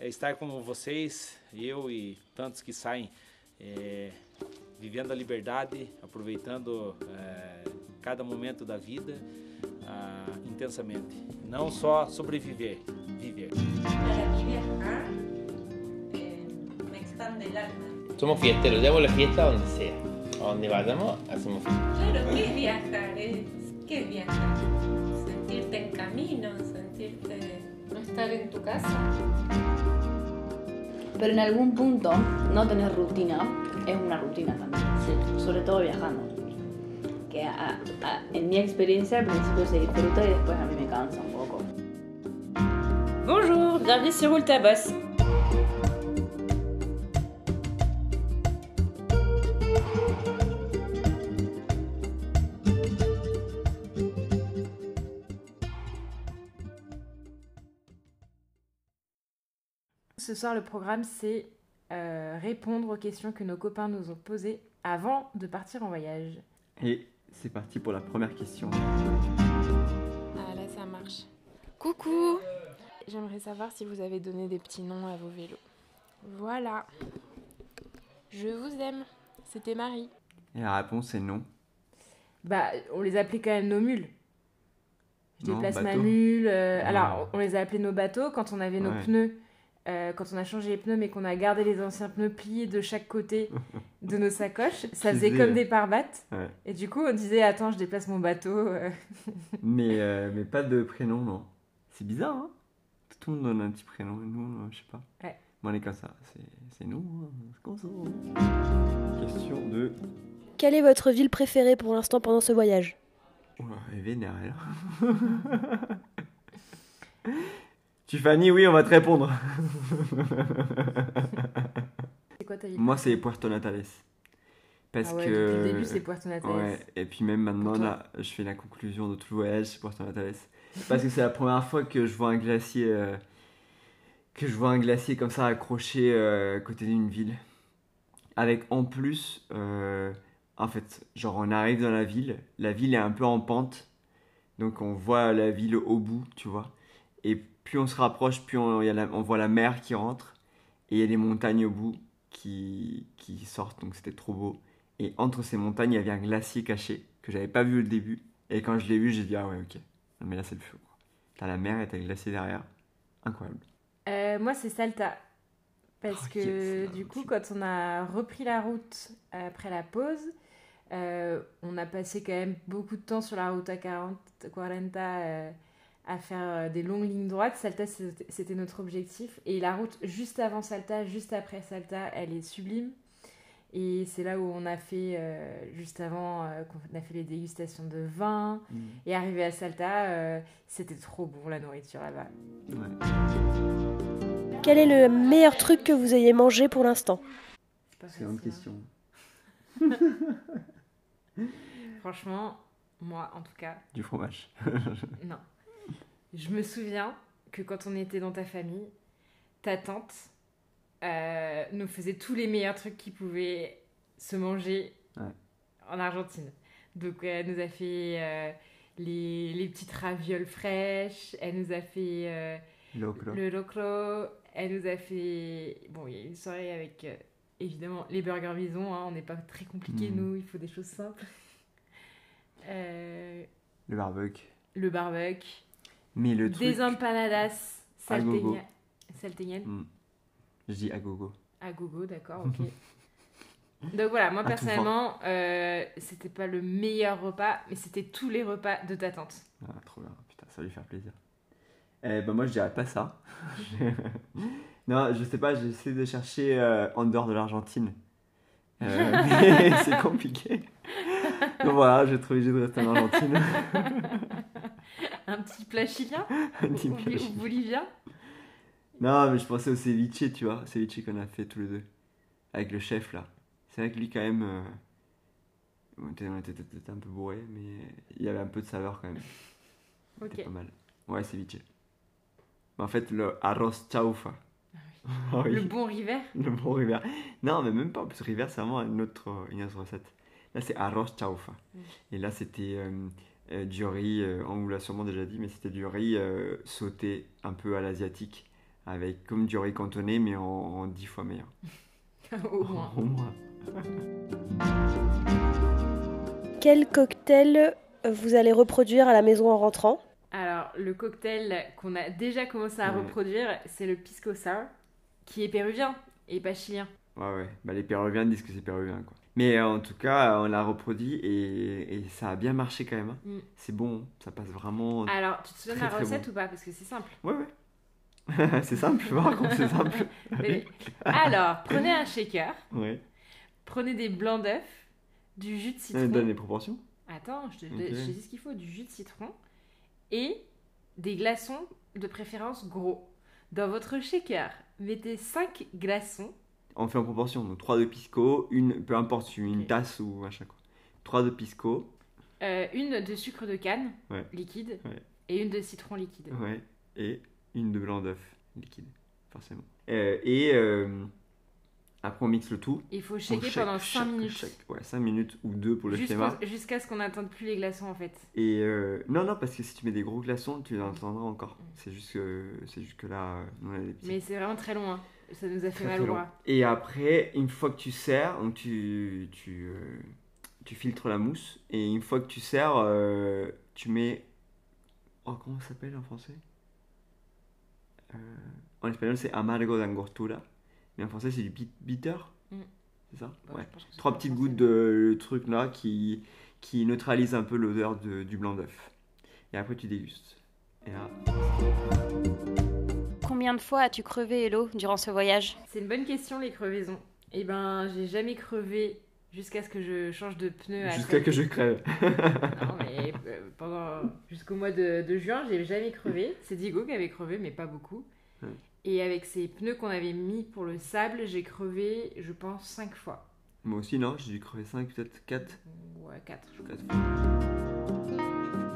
é estar com vocês, eu e tantos que saem é, vivendo a liberdade, aproveitando é, cada momento da vida ah, intensamente. Não só sobreviver, viver. Para mí viajar me expande el alma. Somos fiesteros, llevamos la fiesta donde sea. A donde vayamos, hacemos fiesta. Claro, ¿qué es viajar? ¿Qué es viajar? Sentirte en camino, sentirte... No estar en tu casa. Pero en algún punto, no tener rutina es una rutina también. Sobre todo viajando. Que a- a- en mi experiencia al principio se disfruta y después a mí me cansa un poco. Bonjour, bienvenue sur Roule Ce soir, le programme, c'est euh, répondre aux questions que nos copains nous ont posées avant de partir en voyage. Et c'est parti pour la première question. Ah là, ça marche. Coucou J'aimerais savoir si vous avez donné des petits noms à vos vélos. Voilà. Je vous aime. C'était Marie. Et la réponse est non. Bah, on les appelait quand même nos mules. Je Non, déplace ma mule. euh. Alors, on les a appelés nos bateaux quand on avait nos Ouais. pneus. Euh, quand on a changé les pneus, mais qu'on a gardé les anciens pneus pliés de chaque côté de nos sacoches, ça faisait comme euh, des parbattes. Ouais. Et du coup, on disait Attends, je déplace mon bateau. euh. Mais, euh, mais pas de prénom, non. C'est bizarre, hein Tout le monde donne un petit prénom, et nous, je sais pas. Ouais. Bon, on est comme ça, c'est c'est nous, hein. c'est comme ça. Question de... Quelle est votre ville préférée pour l'instant pendant ce voyage? Oula, elle est vénère, elle. Tiffany, oui, on va te répondre. C'est quoi ta Moi, c'est Puerto Natales. Parce Ah ouais, que... depuis le début, c'est Puerto Natales. Ouais, et puis même maintenant, là, je fais la conclusion de tout le voyage, c'est Puerto Natales. Parce que c'est la première fois que je vois un glacier... euh, que je vois un glacier comme ça accroché euh, à côté d'une ville. Avec en plus... euh, en fait, genre on arrive dans la ville, la ville est un peu en pente, donc on voit la ville au bout, tu vois. Et plus on se rapproche, plus on, il y a la- on voit la mer qui rentre, et il y a des montagnes au bout qui, qui sortent, donc c'était trop beau. Et entre ces montagnes, il y avait un glacier caché que j'avais pas vu au début. Et quand je l'ai vu, j'ai dit ah ouais ok. Non mais là c'est le feu. T'as la mer et t'as le glacier derrière. Incroyable. Euh, moi, c'est Salta. Parce Oh, que yes, du coup, quand on a repris la route après la pause, euh, on a passé quand même beaucoup de temps sur la route à 40, 40 euh, à faire euh, des longues lignes droites. Salta, c'était notre objectif. Et la route juste avant Salta, juste après Salta, elle est sublime. Et c'est là où on a fait, euh, juste avant, euh, qu'on a fait les dégustations de vin. Mm. Et arrivé à Salta, euh, c'était trop bon la nourriture là-bas. Ouais. Quel est le meilleur truc que vous ayez mangé pour l'instant? C'est pas C'est une question. Franchement, moi en tout cas, Du fromage. non. Je me souviens que quand on était dans ta famille, ta tante euh, nous faisait tous les meilleurs trucs qui pouvaient se manger Ouais. en Argentine. Donc elle nous a fait euh, les, les petites ravioles fraîches, elle nous a fait euh, Locro. le locro, elle nous a fait... Bon, il y a une soirée avec évidemment les burgers maison, hein, on n'est pas très compliqué Mhm. nous, il faut des choses simples. Le barbecue. le barbecue, Mais le truc. des empanadas salteña- salteñanes Mm. Je dis à gogo. à gogo, d'accord, ok. Donc voilà, moi personnellement, euh, c'était pas le meilleur repas, mais c'était tous les repas de ta tante. Ah, trop bien. Putain, ça va lui faire plaisir. Eh ben moi, je dirais pas ça. non, je sais pas, j'essaie de chercher euh, en dehors de l'Argentine. Euh, mais c'est compliqué. Donc voilà, j'ai trouvé obligé de rester en Argentine. Un petit plat chilien Un petit ou, plat ou chilien. bolivien Non, mais je pensais au ceviche, tu vois. Ceviche qu'on a fait tous les deux. Avec le chef, là. C'est vrai que lui, quand même... euh, On était, peut-être un peu bourré, mais il y avait un peu de saveur, quand même. C'était Ok. pas mal. Ouais, ceviche. Mais en fait, le arroz chaufa. Ah oui. Le bon river Le bon river. Non, mais même pas, parce que river, c'est vraiment une autre, une autre recette. Là, c'est arroz chaufa. Mm. Et là, c'était euh, euh, du riz, euh, on vous l'a sûrement déjà dit, mais c'était du riz euh, sauté un peu à l'asiatique, avec comme du riz cantonné, mais en, en 10 fois meilleur. Au moins. Au moins. Quel cocktail vous allez reproduire à la maison en rentrant? Alors, le cocktail qu'on a déjà commencé à Ouais. reproduire, c'est le pisco sour, qui est péruvien et pas chilien. Ouais, ouais. Bah, les Péruviens disent que c'est péruvien, quoi. Mais euh, en tout cas, on l'a reproduit et, et ça a bien marché quand même. hein. Mm. C'est bon, ça passe vraiment. Alors, tu te souviens de la recette bon. ou pas? Parce que c'est simple. Ouais, ouais. c'est simple, par contre, c'est simple. Mais- Alors, prenez un shaker, Ouais. prenez des blancs d'œufs, du jus de Euh, citron. Donne les proportions. Attends, je te, je te dis ce qu'il faut du jus de citron et des glaçons de préférence gros. Dans votre shaker, mettez 5 glaçons. On fait en proportion. Donc 3 de pisco, une, peu importe, une tasse ou machin, quoi. 3 de pisco, euh, une de sucre de canne Ouais. liquide Ouais. et une de citron liquide. ouais, et une de blanc d'œuf liquide, forcément. Euh, et euh, après, on mixe le tout. Il faut shaker shake, pendant 5 shake, minutes. shake. Ouais, 5 minutes ou 2 pour le schéma. Jusqu'à ce qu'on n'attende plus les glaçons en fait. Et non, non, parce que si tu mets des gros glaçons, tu les entendras encore. C'est juste que, juste que là, on a des petits. Mais c'est vraiment très long. hein. Ça nous a fait Très, mal au bras. Et après, une fois que tu sers, donc tu, tu, euh, tu filtres la mousse. Et une fois que tu sers, euh, tu mets. Oh, comment ça s'appelle en français? Euh, En espagnol, c'est amargo d'angostura. Mais en français, c'est du bit- bitter. Mm. C'est ça? Bah, Ouais. Trois petites gouttes de truc là qui, qui neutralisent un peu l'odeur de- du blanc d'œuf. Et après, tu dégustes. Et là, Combien de fois as-tu crevé, Hello, durant ce voyage? C'est une bonne question les crevaisons. Eh ben, j'ai jamais crevé jusqu'à ce que je change de pneu à jusqu'à que je crève. Non, mais euh, pendant jusqu'au mois de, de juin, j'ai jamais crevé. C'est Diego qui avait crevé, mais pas beaucoup. Ouais. Et avec ces pneus qu'on avait mis pour le sable, j'ai crevé, je pense, 5 fois. Moi aussi, non, j'ai dû crever 5, peut-être 4. Ouais, 4.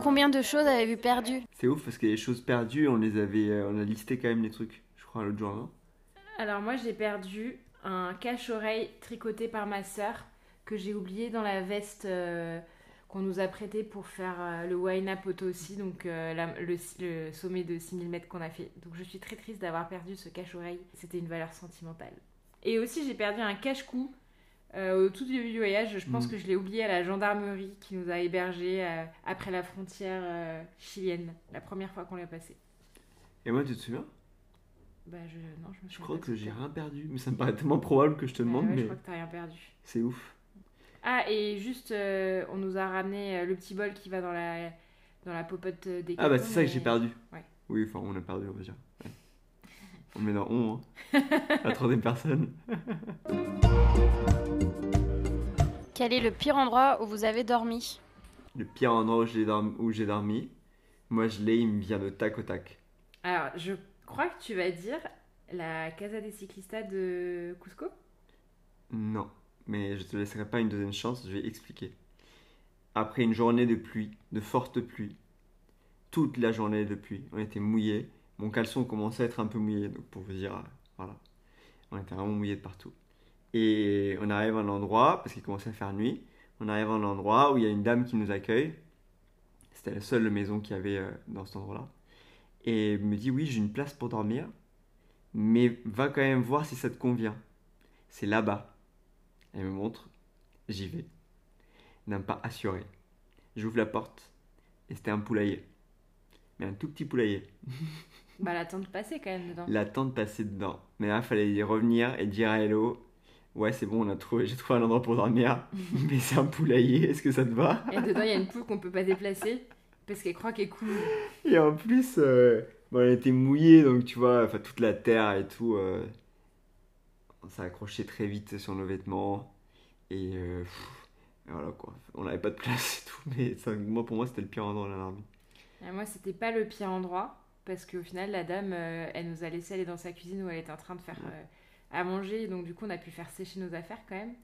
Combien de choses avez-vous perdu C'est ouf parce que les choses perdues, on les avait, euh, on a listé quand même les trucs. Je crois l'autre jour, non Alors moi, j'ai perdu un cache-oreille tricoté par ma sœur que j'ai oublié dans la veste euh, qu'on nous a prêté pour faire euh, le Waina Poto aussi, donc euh, la- le, le sommet de 6000 mètres qu'on a fait. Donc je suis très triste d'avoir perdu ce cache-oreille. C'était une valeur sentimentale. Et aussi, j'ai perdu un cache-cou au tout début du voyage. Je pense Mm. que je l'ai oublié à la gendarmerie qui nous a hébergés euh, après la frontière euh, chilienne, la première fois qu'on l'a passé. Et moi, tu te souviens? Bah, je, non, je me Je crois que j'ai rien perdu. Mais ça me paraît tellement probable que je te Ouais, demande, ouais, Je crois que t'as rien perdu. c'est ouf. Ah, et juste, euh, on nous a ramené euh, le petit bol qui va dans la, dans la popote euh, des Ah bah c'est ça que j'ai perdu. Ouais. Oui, enfin on a perdu, on va dire. Ouais. On met dans on, hein. La troisième personne. Quel est le pire endroit où vous avez dormi Le pire endroit où j'ai dormi, moi je l'ai, il me vient de tac au tac. Alors, je crois que tu vas dire la Casa des Ciclistas de Cusco? Non, mais je te laisserai pas une deuxième chance, je vais expliquer. Après une journée de pluie, de forte pluie, toute la journée de pluie, on était mouillés. Mon caleçon commençait à être un peu mouillé, donc pour vous dire, euh, voilà. On était vraiment mouillés de partout. Et on arrive à un endroit, parce qu'il commençait à faire nuit, on arrive à un endroit où il y a une dame qui nous accueille. C'était la seule maison qu'il y avait euh, dans cet endroit-là. Et elle me dit, oui, j'ai une place pour dormir, mais va quand même voir si ça te convient. C'est là-bas. Elle me montre, j'y vais. N'a pas assuré. J'ouvre la porte et c'était un poulailler. Mais un tout petit poulailler. Bah, la tente passée quand même dedans. La tente passait dedans. Mais là, il fallait y revenir et dire à Hello Ouais, c'est bon, on a trouvé, j'ai trouvé un endroit pour dormir. mais c'est un poulailler, est-ce que ça te va? Et dedans, il y a une poule qu'on peut pas déplacer parce qu'elle croit qu'elle coule. Et en plus, euh, bon, elle était mouillée, donc tu vois, enfin toute la terre et tout, euh, ça accrochait très vite sur nos vêtements. Et euh, pff, et voilà quoi, on n'avait pas de place et tout, mais ça, moi pour moi c'était le pire endroit de la l'armée. Et moi, c'était pas le pire endroit parce qu'au final, la dame, euh, elle nous a laissé aller dans sa cuisine où elle était en train de faire à manger. Donc, du coup, on a pu faire sécher nos affaires quand même.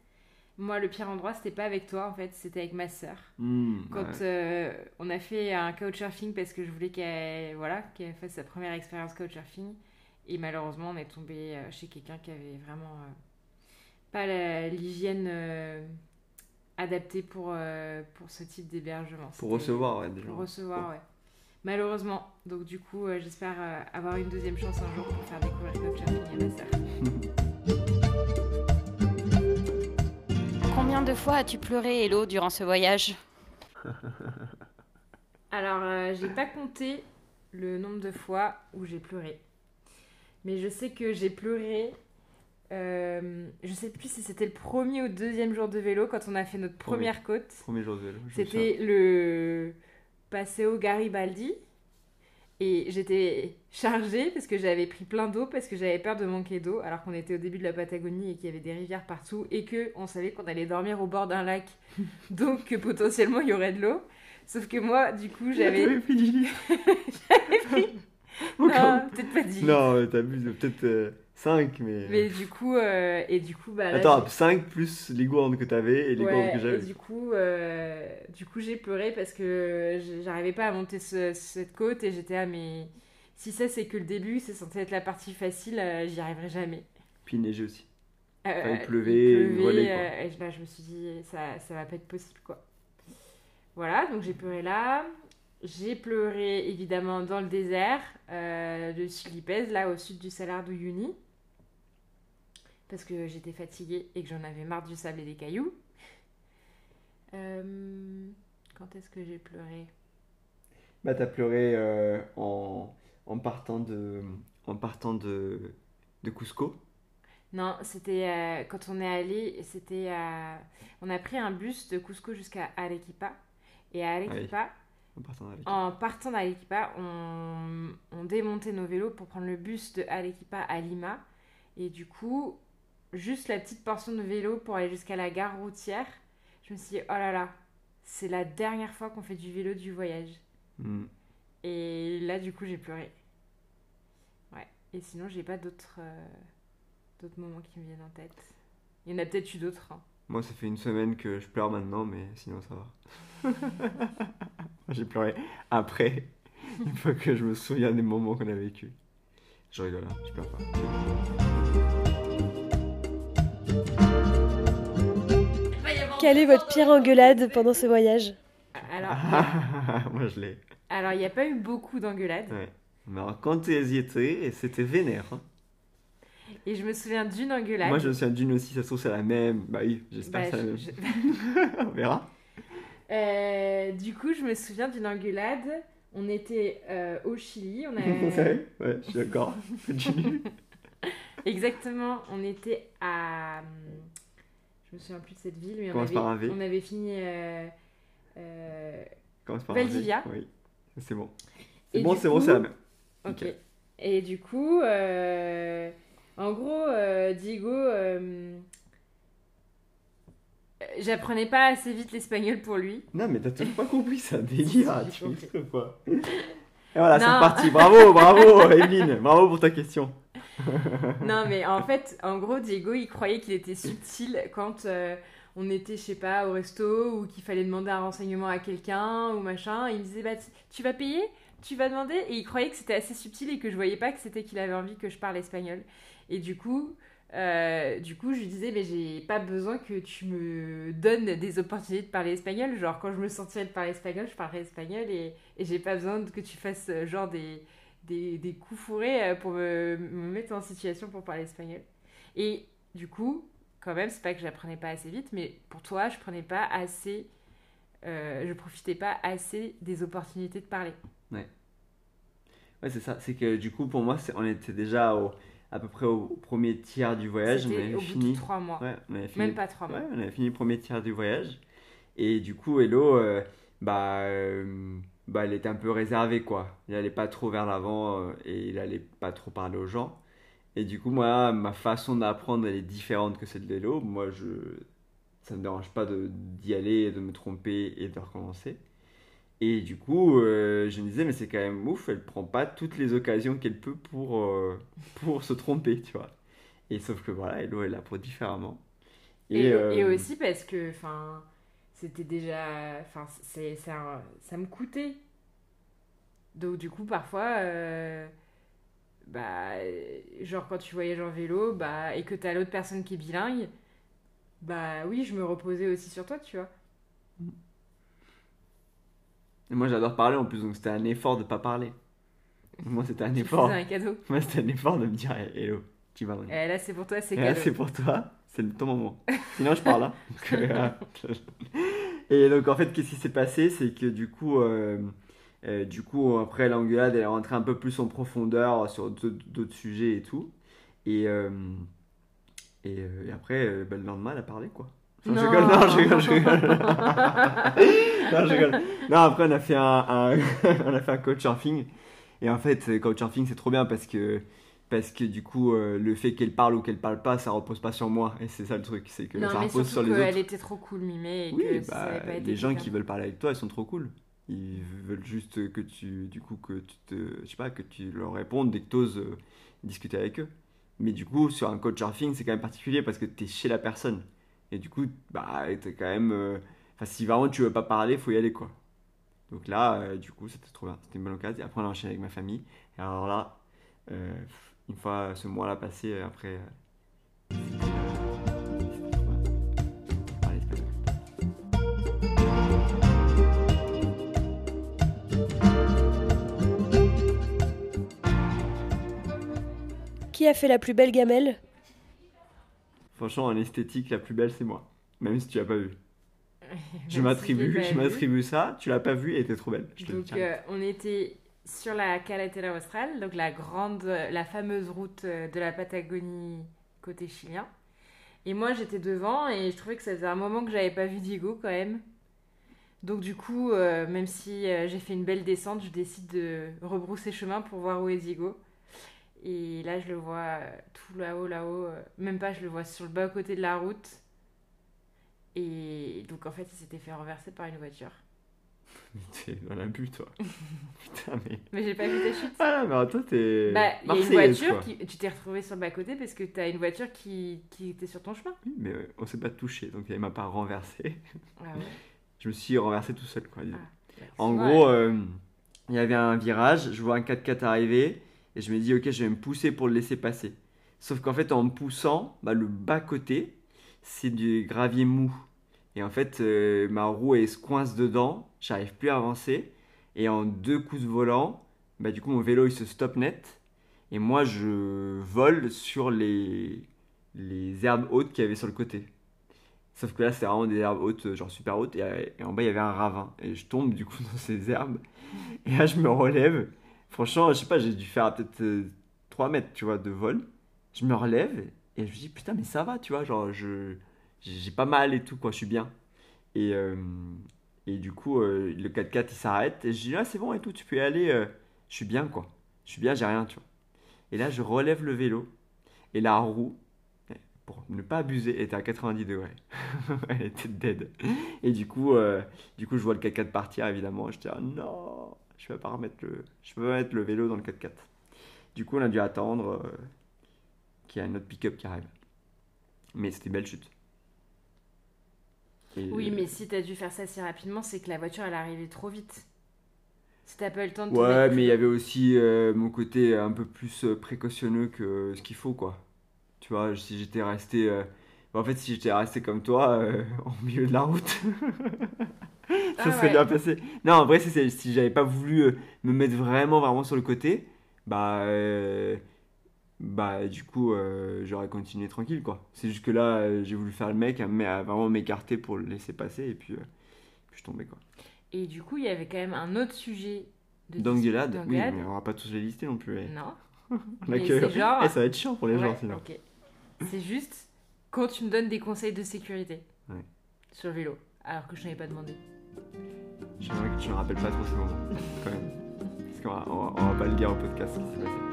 Moi, le pire endroit, c'était pas avec toi en fait, c'était avec ma sœur. Hmm, Quand ouais. euh, on a fait un couchsurfing parce que je voulais qu'elle voilà, qu'elle fasse sa première expérience couchsurfing. Et malheureusement, on est tombé euh, chez quelqu'un qui avait vraiment euh, pas l'hygiène euh, adaptée pour, pour ce type d'hébergement. Pour recevoir, ouais, gens. Pour recevoir, Ouais. ouais. Malheureusement. Donc du coup, j'espère avoir une deuxième chance un jour pour faire découvrir Couchsurfing à ma sœur. De fois as-tu pleuré, Hello, durant ce voyage? Alors, euh, j'ai pas compté le nombre de fois où j'ai pleuré. Mais je sais que j'ai pleuré. euh, je sais plus si c'était le premier ou le deuxième jour de vélo quand on a fait notre Premier. première côte. Premier jour de vélo. C'était le Paseo Garibaldi. Et j'étais chargée parce que j'avais pris plein d'eau parce que j'avais peur de manquer d'eau alors qu'on était au début de la Patagonie et qu'il y avait des rivières partout et que on savait qu'on allait dormir au bord d'un lac donc que potentiellement il y aurait de l'eau. Sauf que moi du coup j'avais T'avais pris du lit. j'avais pris non, peut-être pas 10. où. Non, t'abuses, peut-être 5, mais. Mais du coup euh, et du coup bah là, Attends, 5 plus les gourdes que t'avais et les Ouais, gourdes que et j'avais. du coup, euh, du coup, j'ai pleuré parce que j'arrivais pas à monter ce- cette côte et j'étais à mais si ça c'est que le début, c'est censé être la partie facile, euh, j'y arriverai jamais. Puis il neigeait aussi. Enfin, il pleuvait, il pleuvait, quoi. et là, je me suis dit ça, ça va pas être possible quoi. Voilà, donc j'ai pleuré là. J'ai pleuré évidemment dans le désert euh, de Chilipez, là au sud du Salar d'Uyuni. Parce que j'étais fatiguée et que j'en avais marre du sable et des cailloux. Euh, quand est-ce que j'ai pleuré? Bah, t'as pleuré euh, en, en partant de, en partant de, de Cusco. Non, c'était euh, quand on est allé, c'était à- on a pris un bus de Cusco jusqu'à Arequipa. Et à Arequipa, En partant d'Arequipa. en partant d'Arequipa, on, on démontait nos vélos pour prendre le bus de Arequipa à Lima. Et du coup, juste la petite portion de vélo pour aller jusqu'à la gare routière, je me suis dit, oh là là, c'est la dernière fois qu'on fait du vélo du voyage. Hmm. Et là, du coup, j'ai pleuré. Ouais. Et sinon, j'ai pas d'autres euh, d'autres moments qui me viennent en tête. Il y en a peut-être eu d'autres. hein. Moi, ça fait une semaine que je pleure maintenant, mais sinon ça va. J'ai pleuré après, une fois que je me souviens des moments qu'on a vécu. Je rigole, hein, je pleure pas. Quelle est votre pire engueulade pendant ce voyage Alors, Moi, je l'ai. alors il n'y a pas eu beaucoup d'engueulades. Ouais. Mais alors, quand tu y étais, c'était vénère. hein. Et je me souviens d'une engueulade. Moi, je me souviens d'une aussi, ça se trouve, c'est la même. Bah oui, j'espère Bah, que c'est la je- même. je- On verra. Euh, du coup, je me souviens d'une engueulade. On était euh, au Chili. On a... Ouais, ouais, je suis d'accord. Exactement, on était à. Je me souviens plus de cette ville, mais on avait, par un V. on avait fini. euh, euh, par un V. Valdivia. Oui, c'est bon. C'est bon, c'est bon, c'est la même. Ok. Et du coup, euh, en gros, euh, Diego, j'apprenais pas assez vite l'espagnol pour lui. Non, mais t'as toujours pas compris, un délire. Tu quoi Et voilà, c'est Non. reparti. Bravo, bravo, Evelyne. Bravo pour ta question. Non, mais en fait, en gros, Diego, il croyait qu'il était subtil quand euh, on était, je sais pas, au resto ou qu'il fallait demander un renseignement à quelqu'un ou machin. Il me disait, bah, tu- vas payer? Tu vas demander? Et il croyait que c'était assez subtil et que je voyais pas que c'était qu'il avait envie que je parle espagnol. Et du coup, euh, du coup, je lui disais, mais j'ai pas besoin que tu me donnes des opportunités de parler espagnol. Genre, quand je me sentirais de parler espagnol, je parlerai espagnol et, et j'ai pas besoin que tu fasses euh, genre des, des, des coups fourrés euh, pour me, me mettre en situation pour parler espagnol. Et du coup, quand même, c'est pas que j'apprenais pas assez vite, mais pour toi, je prenais pas assez. euh, je profitais pas assez des opportunités de parler. Ouais, c'est ça. C'est que du coup, pour moi, on était déjà au- à peu près au premier tiers du voyage. On avait au bout fini. de trois mois. Ouais, on avait fini. Même pas trois mois. Ouais, on avait fini le premier tiers du voyage. Et du coup, Hello, euh, bah, euh, bah, elle était un peu réservée, quoi. Il allait pas trop vers l'avant euh, et il allait pas trop parler aux gens. Et du coup, moi, ma façon d'apprendre, elle est différente que celle d'Hello. Moi, je... ça me dérange pas de- d'y aller, de me tromper et de recommencer. Et du coup, euh, je me disais, mais c'est quand même ouf, elle prend pas toutes les occasions qu'elle peut pour, euh, pour se tromper, tu vois. Et sauf que voilà, Hello, elle apprend différemment. Et, euh, et aussi parce que, enfin, c'était déjà. Enfin, c'est, un- ça me coûtait. Donc, du coup, parfois, euh, bah, genre quand tu voyages en vélo bah, et que t'as l'autre personne qui est bilingue, bah oui, je me reposais aussi sur toi, tu vois. Et moi, j'adore parler en plus, donc c'était un effort de pas parler. Moi, c'était un Tu effort. un cadeau. Moi, c'était un effort de me dire hello, tu vas Et là, c'est pour toi, c'est là, cadeau. c'est pour toi, c'est ton moment. Sinon, je parle là. Donc, euh, Et donc, en fait, qu'est-ce qui s'est passé? C'est que du coup, euh, euh, du coup, après l'engueulade, elle est rentrée un peu plus en profondeur sur d'autres sujets et tout. Et, euh, et, et après, bah, le lendemain, elle a parlé quoi. Enfin, je Non. rigole, non, je rigole, je rigole. non, je rigole. Non, après, on a fait un, un- on a fait un couchsurfing. Et en fait, euh, couchsurfing, c'est trop bien parce que, parce que du coup, euh, le fait qu'elle parle ou qu'elle parle pas, ça repose pas sur moi. Et c'est ça le truc, c'est que Non, ça repose sur les autres. était trop cool, Mimé, et Oui, que si bah, ça avait pas été les gens qui veulent parler avec toi, ils sont trop cool. Ils veulent juste que tu, du coup, que tu te, je sais pas, que tu leur répondes dès que tu oses discuter avec eux. Mais du coup, sur un couchsurfing, c'est quand même particulier parce que tu es chez la personne. Et du coup, bah, t'es quand même. euh, Enfin, si vraiment tu veux pas parler, faut y aller, quoi. Donc là, euh, du coup, c'était trop bien. C'était une bonne occasion. Et après, on a enchaîné avec ma famille. Et alors là, euh, une fois ce mois-là passé, euh, après. euh, euh. Qui a fait la plus belle gamelle? Franchement, en esthétique, la plus belle, c'est moi. Même si tu l'as pas vu. Je m'attribue, je m'attribue ça. Tu l'as pas vu et t'es trop belle. Je te Donc, tiens. euh, on était sur la Carretera Austral, donc la grande, la fameuse route euh, de la Patagonie côté chilien. Et moi, j'étais devant et je trouvais que ça faisait un moment que j'avais pas vu Diego quand même. Donc du coup, euh, même si euh, j'ai fait une belle descente, je décide de rebrousser chemin pour voir où est Diego. Et là, je le vois tout là-haut, là-haut. même pas, je le vois sur le bas côté de la route. Et donc en fait, il s'était fait renverser par une voiture. T'es dans l'abus, toi. Putain, mais. Mais j'ai pas vu ta chute. Ah, mais toi, t'es. Bah, il y a une voiture quoi. qui. Tu t'es retrouvé sur le bas-côté parce que t'as une voiture qui, qui était sur ton chemin. Oui, mais euh, on s'est pas touché, donc elle m'a pas renversé. Ah ouais. Je me suis renversé tout seul, quoi. Ah, En Ouais. gros, euh, il y avait un virage, je vois un 4x4 arriver, et je me dis, ok, je vais me pousser pour le laisser passer. Sauf qu'en fait, en me poussant, bah, le bas-côté, c'est du gravier mou. Et en fait, euh, ma roue, elle se coince dedans, j'arrive plus à avancer, et en deux coups de volant, bah, du coup, mon vélo, il se stoppe net, et moi, je vole sur les, les herbes hautes qu'il y avait sur le côté. Sauf que là, c'était vraiment des herbes hautes, euh, genre super hautes, et, euh, en bas, il y avait un ravin. Et je tombe du coup dans ces herbes. Et là, je me relève. Franchement, je sais pas, j'ai dû faire peut-être euh, 3 mètres, tu vois, de vol. Je me relève, et je me dis, putain, mais ça va, tu vois, genre, je j'ai pas mal et tout, quoi, je suis bien. Et, euh, et du coup, euh, le 4x4, il s'arrête, et je dis, ah, c'est bon et tout, tu peux y aller, euh, je suis bien, quoi. Je suis bien, j'ai rien, tu vois. Et là, je relève le vélo, et la roue, pour ne pas abuser, était à 90 degrés. Elle était dead. Et du coup, du coup, je vois le 4x4 partir, évidemment. Je dis, ah non, je peux pas remettre le, je peux pas mettre le vélo dans le 4x4. Du coup, on a dû attendre qu'il y ait un autre pick-up qui arrive. Mais c'était une belle chute. Oui, mais si t'as dû faire ça si rapidement, c'est que la voiture elle arrivée trop vite. Si t'as pas eu le temps de Ouais, mais il y avait aussi euh, mon côté un peu plus euh, précautionneux que ce qu'il faut, quoi. Tu vois, si j'étais resté. euh, bah, en fait, si j'étais resté comme toi, euh, au milieu de la route, ça Ah serait ouais. bien passé. Non, en vrai, si j'avais pas voulu me mettre vraiment, vraiment sur le côté, bah. Euh, bah, du coup, euh, j'aurais continué tranquille, quoi. C'est juste que là, euh, j'ai voulu faire le mec, mais à vraiment m'écarter pour le laisser passer, et puis, euh, puis je tombais, quoi. Et du coup, il y avait quand même un autre sujet de oui, mais on va pas tous les lister non plus. eh. Non. Mais que- c'est genre- Eh, ça va être chiant pour les gens Ouais, sinon. ok. C'est juste quand tu me donnes des conseils de sécurité Ouais. sur le vélo, alors que je n'avais pas demandé. J'aimerais que tu ne rappelles pas trop ces moments, quand même. Parce qu'on va, on va, on va pas le dire au podcast ce qui s'est passé.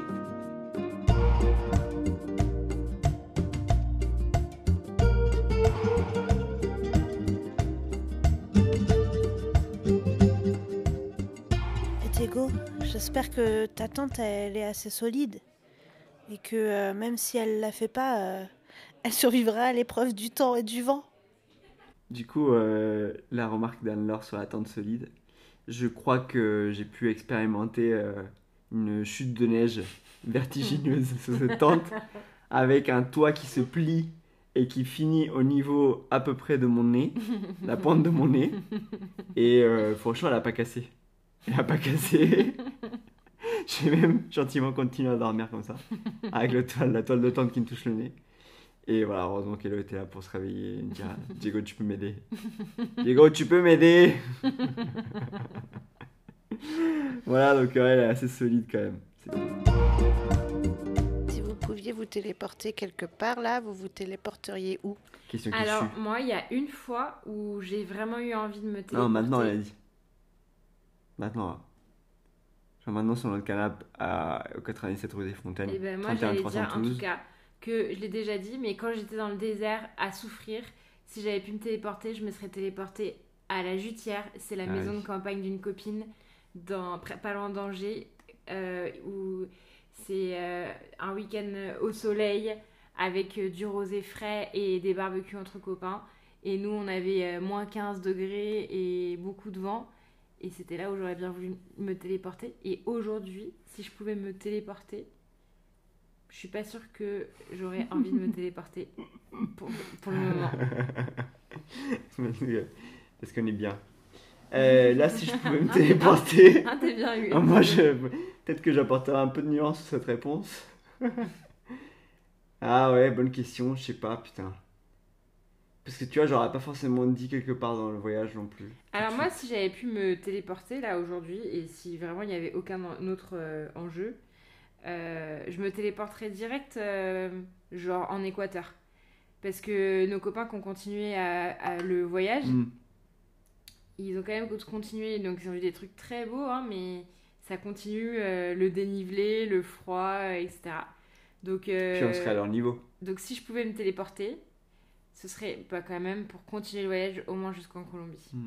J'espère que ta tante, elle est assez solide. Et que euh, même si elle la fait pas, euh, elle survivra à l'épreuve du temps et du vent. Du coup, euh, la remarque d'Anne-Laure sur la tente solide, je crois que j'ai pu expérimenter une chute de neige vertigineuse sur cette tente avec un toit qui se plie et qui finit au niveau à peu près de mon nez, la pointe de mon nez. Et euh, franchement, elle a pas cassé. Il n'a pas cassé. J'ai même gentiment continué à dormir comme ça, avec le toile, la toile de tente qui me touche le nez. Et voilà, heureusement qu'Elo était là pour se réveiller et me dire Diego, tu peux m'aider. Diego, tu peux m'aider Voilà, donc ouais, elle est assez solide quand même. C'est Si vous pouviez vous téléporter quelque part, là, vous vous téléporteriez où? Question qui Alors, moi, il y a une fois où j'ai vraiment eu envie de me téléporter. Non, maintenant elle a dit. Maintenant. là. Genre maintenant sur notre canapé à, au 97 rue des Fontaines. Et ben moi, 31 j'allais 300 dire en tout cas que je l'ai déjà dit, mais quand j'étais dans le désert à souffrir, si j'avais pu me téléporter, je me serais téléportée à la Jutière. C'est la Ah maison oui. de campagne d'une copine, dans, pas loin d'Angers, euh, où c'est euh, un week-end au soleil avec euh, du rosé frais et des barbecues entre copains. Et nous, on avait moins 15 degrés et beaucoup de vent. Et c'était là où j'aurais bien voulu me téléporter. Et aujourd'hui, si je pouvais me téléporter, je suis pas sûre que j'aurais envie de me téléporter pour, pour le moment. Parce qu'on est bien. Euh, là, si je pouvais me téléporter. Ah, t'es bien eu. Ah, moi, je... peut-être que j'apporterais un peu de nuance sur cette réponse. ah ouais, bonne question, je sais pas, putain. Parce que tu vois, j'aurais pas forcément dit quelque part dans le voyage non plus. Alors moi, si j'avais pu me téléporter là aujourd'hui, et si vraiment il n'y avait aucun autre euh, enjeu, euh, je me téléporterais direct, euh, genre en Équateur. Parce que nos copains qui ont continué à, à le voyage, Hmm. ils ont quand même continué, donc ils ont vu des trucs très beaux, hein, mais ça continue, le dénivelé, le froid, etc. Donc, Puis on serait à leur niveau. donc si je pouvais me téléporter, ce serait bah, quand même pour continuer le voyage au moins jusqu'en Colombie. Mm.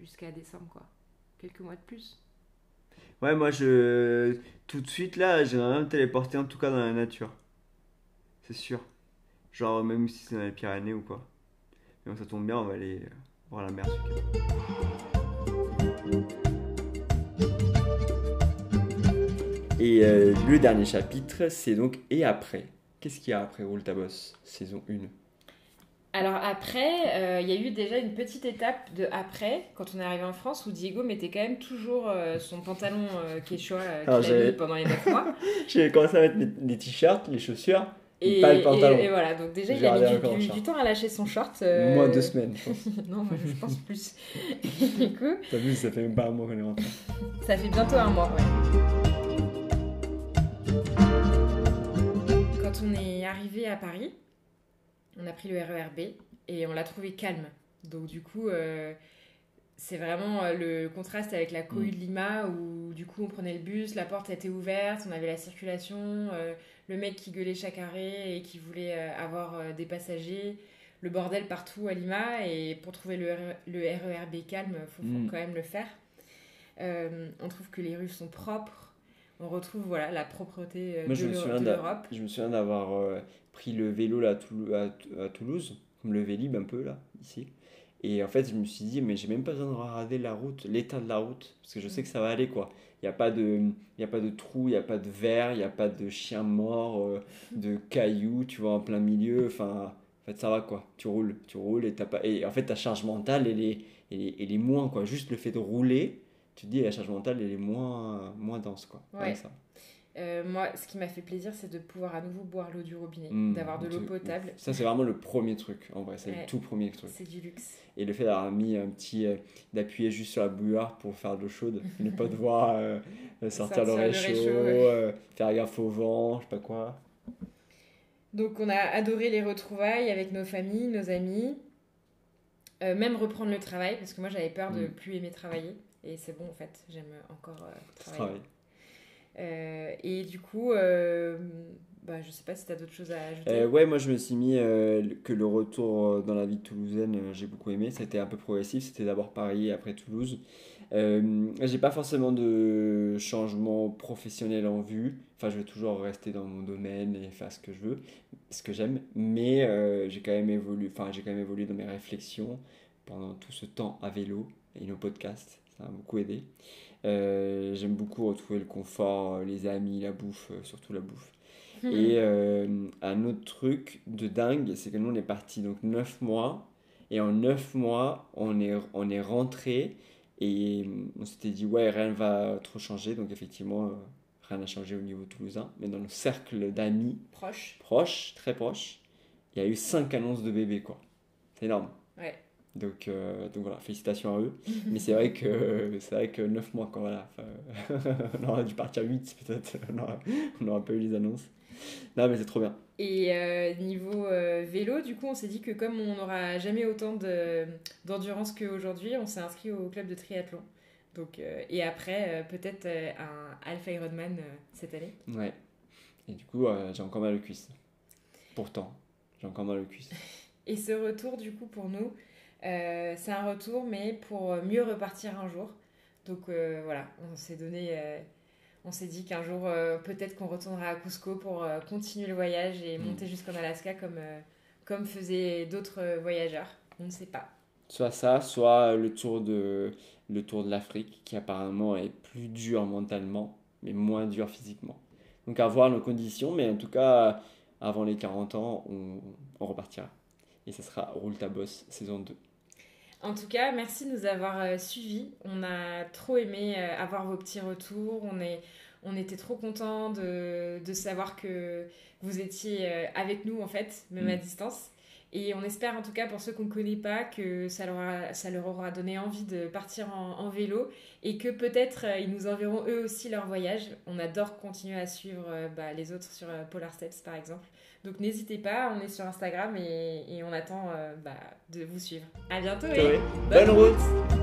Jusqu'à décembre, quoi. Quelques mois de plus. Ouais, moi, je. Tout de suite, là, j'aimerais me téléporter, en tout cas dans la nature. C'est sûr. Genre, même si c'est dans les Pyrénées ou quoi. Mais bon, ça tombe bien, on va aller euh, voir la mer. Et euh, le dernier chapitre, c'est donc Et après Qu'est-ce qu'il y a après Roule ta bosse, saison 1 Alors après, euh, il y a eu déjà une petite étape de après, quand on est arrivé en France, où Diego mettait quand même toujours euh, son pantalon euh, quechua euh, qu'il a mis pendant les 9 mois. J'ai commencé à mettre les, les t-shirts, les chaussures, Et, pas le pantalon. et- et voilà, donc déjà il a mis du, temps à lâcher son short. euh, Moins deux semaines, je pense. non, moi, je pense plus. du coup, T'as vu, ça fait même pas un mois qu'on est rentré. ça fait bientôt un mois, ouais. Quand on est arrivé à Paris, on a pris le RERB et on l'a trouvé calme. Donc du coup, euh, c'est vraiment euh, le contraste avec la cohue de Lima où du coup on prenait le bus, la porte était ouverte, on avait la circulation, euh, le mec qui gueulait chaque arrêt et qui voulait avoir des passagers, le bordel partout à Lima et pour trouver le, RE le RERB calme, faut, faut Mm. quand même le faire. Euh, on trouve que les rues sont propres. On retrouve voilà la propreté euh, Moi, de l'Europe. Je me souviens d'avoir euh, pris le vélo là, à, à Tou- à Toulouse, comme le Vélib un peu là, ici. Et en fait, je me suis dit, mais j'ai même pas besoin de regarder la route, l'état de la route, parce que je sais que ça va aller quoi. Il n'y a pas de, il y a pas de trou, il n'y a pas de verre, il n'y a pas de chien mort, euh, de cailloux, tu vois, en plein milieu. Enfin, en fait, ça va quoi. Tu roules, tu roules et t'as pas. Et en fait, ta charge mentale, elle est, elle est, elle est moins quoi. Juste le fait de rouler, tu te dis, la charge mentale, elle est moins, moins dense quoi. Ouais. Ça. Euh, moi, ce qui m'a fait plaisir, c'est de pouvoir à nouveau boire l'eau du robinet, Mm, d'avoir de l'eau potable. Ça, c'est vraiment le premier truc, en vrai. C'est Ouais. le tout premier truc. C'est du luxe. Et le fait d'avoir mis un petit. euh, d'appuyer juste sur la bouilloire pour faire de l'eau chaude. ne pas devoir euh, sortir, Sortir le le réchaud, faire gaffe au vent, je sais pas quoi. Donc, on a adoré les retrouvailles avec nos familles, nos amis. Même reprendre le travail, parce que moi, j'avais peur de Mm. plus aimer travailler. Et c'est bon, en fait, j'aime encore euh, travailler. travail. Euh, et du coup, euh, bah, je sais pas si tu as d'autres choses à ajouter. Euh, ouais, moi je me suis mis euh, que le retour dans la vie toulousaine, euh, j'ai beaucoup aimé. C'était un peu progressif. C'était d'abord Paris, après Toulouse. J'ai pas forcément de changement professionnel en vue. Enfin, je vais toujours rester dans mon domaine et faire ce que je veux, ce que j'aime. Mais j'ai quand même évolué. Enfin, j'ai quand même évolué dans mes réflexions pendant tout ce temps à vélo et nos podcasts. Ça m'a beaucoup aidé. Euh, j'aime beaucoup retrouver le confort, euh, les amis, la bouffe, euh, surtout la bouffe. Et euh, un autre truc de dingue, c'est que nous on est parti donc 9 mois. Et en 9 mois, on est, on est rentré. Et on s'était dit, ouais, rien ne va trop changer. Donc effectivement, rien n'a changé au niveau toulousain. Mais dans le cercle d'amis Proche. proches, très proches, il y a eu cinq annonces de bébés, quoi. C'est énorme. Ouais. Donc, euh, donc voilà, félicitations à eux. Mais c'est vrai que c'est vrai que 9 mois, quoi, voilà. On aurait dû partir 8 peut-être. On aurait pas eu les annonces. Non, mais c'est trop bien. Et euh, niveau euh, vélo, du coup, on s'est dit que comme on n'aura jamais autant de- d'endurance qu'aujourd'hui, on s'est inscrit au club de triathlon. Donc, et après, peut-être un Alpha Ironman cette année. Ouais. Et du coup, j'ai encore mal aux cuisses. Pourtant, j'ai encore mal aux cuisses. Et ce retour, du coup, pour nous, euh, c'est un retour, mais pour mieux repartir un jour. Donc euh, voilà, on s'est donné, euh, on s'est dit qu'un jour, euh, peut-être qu'on retournera à Cusco pour euh, continuer le voyage et Mm. monter jusqu'en Alaska comme, euh, comme faisaient d'autres euh, voyageurs. On ne sait pas. Soit ça, soit le tour de, le tour de l'Afrique, qui apparemment est plus dur mentalement, mais moins dur physiquement. Donc à voir nos conditions, mais en tout cas, avant les 40 ans, on, on repartira. Et ça sera Roule ta bosse, saison 2. En tout cas, merci de nous avoir euh, suivis. On a trop aimé euh, avoir vos petits retours. On, est, on était trop contents de, de savoir que vous étiez euh, avec nous, en fait, même Mm. à distance. Et on espère, en tout cas, pour ceux qu'on ne connaît pas, que ça leur, a- ça leur aura donné envie de partir en, en vélo et que peut-être euh, ils nous enverront eux aussi leur voyage. On adore continuer à suivre euh, bah, les autres sur euh, Polar Steps, par exemple. Donc n'hésitez pas, on est sur Instagram et, et on attend bah, de vous suivre. À bientôt et bonne route